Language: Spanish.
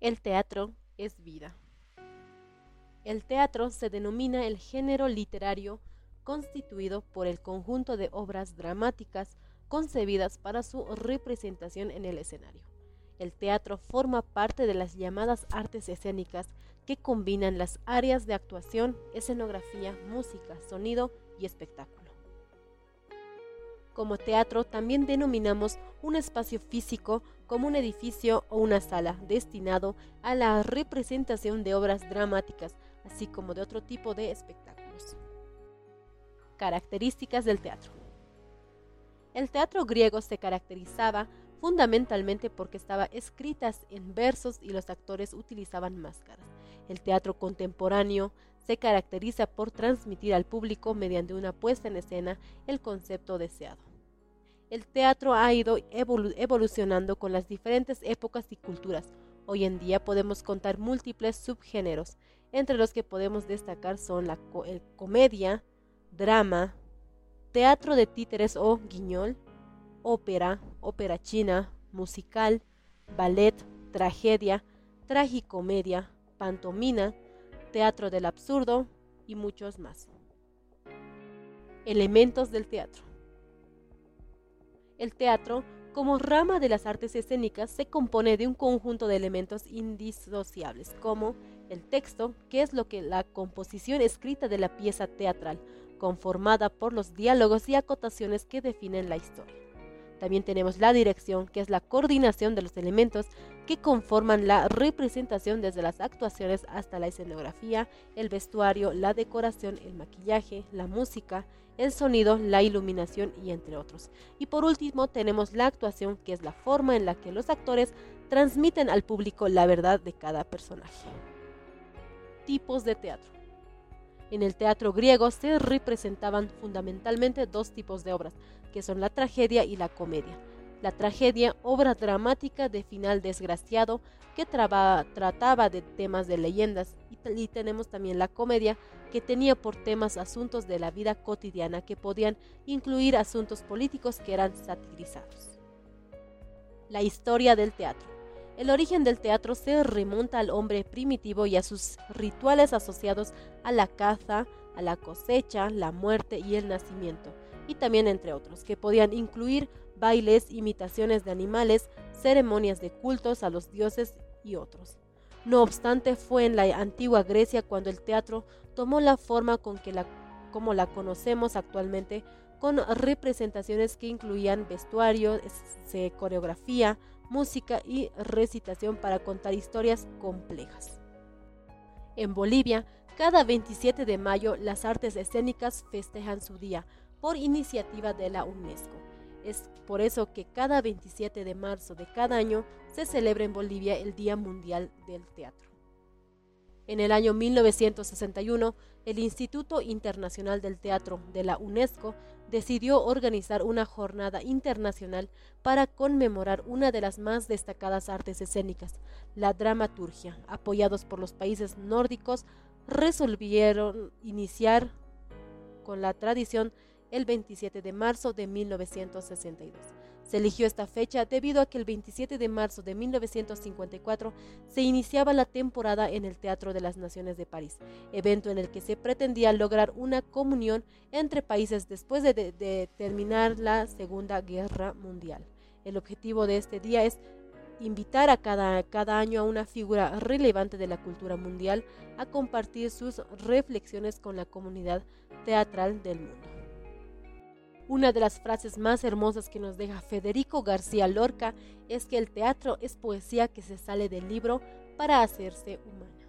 El teatro es vida. El teatro se denomina el género literario constituido por el conjunto de obras dramáticas concebidas para su representación en el escenario. El teatro forma parte de las llamadas artes escénicas que combinan las áreas de actuación, escenografía, música, sonido y espectáculo. Como teatro también denominamos un espacio físico como un edificio o una sala destinado a la representación de obras dramáticas, así como de otro tipo de espectáculos. Características del teatro. El teatro griego se caracterizaba fundamentalmente porque estaba escritas en versos y los actores utilizaban máscaras. El teatro contemporáneo se caracteriza por transmitir al público mediante una puesta en escena el concepto deseado el teatro ha ido evolucionando con las diferentes épocas y culturas. Hoy en día podemos contar múltiples subgéneros, entre los que podemos destacar son la comedia, drama, teatro de títeres o guiñol, ópera, ópera china, musical, ballet, tragedia, tragicomedia, pantomina, teatro del absurdo y muchos más. Elementos del teatro. El teatro, como rama de las artes escénicas, se compone de un conjunto de elementos indisociables, como el texto, que es lo que la composición escrita de la pieza teatral, conformada por los diálogos y acotaciones que definen la historia. También tenemos la dirección, que es la coordinación de los elementos que conforman la representación desde las actuaciones hasta la escenografía, el vestuario, la decoración, el maquillaje, la música, el sonido, la iluminación y entre otros. Y por último tenemos la actuación, que es la forma en la que los actores transmiten al público la verdad de cada personaje. Tipos de teatro. En el teatro griego se representaban fundamentalmente dos tipos de obras, que son la tragedia y la comedia. La tragedia, obra dramática de final desgraciado que trataba de temas de leyendas, y, tenemos también la comedia, que tenía por temas asuntos de la vida cotidiana que podían incluir asuntos políticos que eran satirizados. La historia del teatro. El origen del teatro se remonta al hombre primitivo y a sus rituales asociados a la caza, a la cosecha, la muerte y el nacimiento, y también entre otros, que podían incluir bailes, imitaciones de animales, ceremonias de cultos a los dioses y otros. No obstante, fue en la antigua Grecia cuando el teatro tomó la forma con que la, como la conocemos actualmente, con representaciones que incluían vestuario, coreografía, música y recitación para contar historias complejas. En Bolivia, cada 27 de mayo las artes escénicas festejan su día por iniciativa de la UNESCO. Es por eso que cada 27 de marzo de cada año se celebra en Bolivia el Día Mundial del Teatro. En el año 1961, el Instituto Internacional del Teatro de la UNESCO decidió organizar una jornada internacional para conmemorar una de las más destacadas artes escénicas, la dramaturgia. Apoyados por los países nórdicos, resolvieron iniciar con la tradición el 27 de marzo de 1962. Se eligió esta fecha debido a que el 27 de marzo de 1954 se iniciaba la temporada en el Teatro de las Naciones de París, evento en el que se pretendía lograr una comunión entre países después de, terminar la Segunda Guerra Mundial. El objetivo de este día es invitar a cada, año a una figura relevante de la cultura mundial a compartir sus reflexiones con la comunidad teatral del mundo. Una de las frases más hermosas que nos deja Federico García Lorca es que el teatro es poesía que se sale del libro para hacerse humano.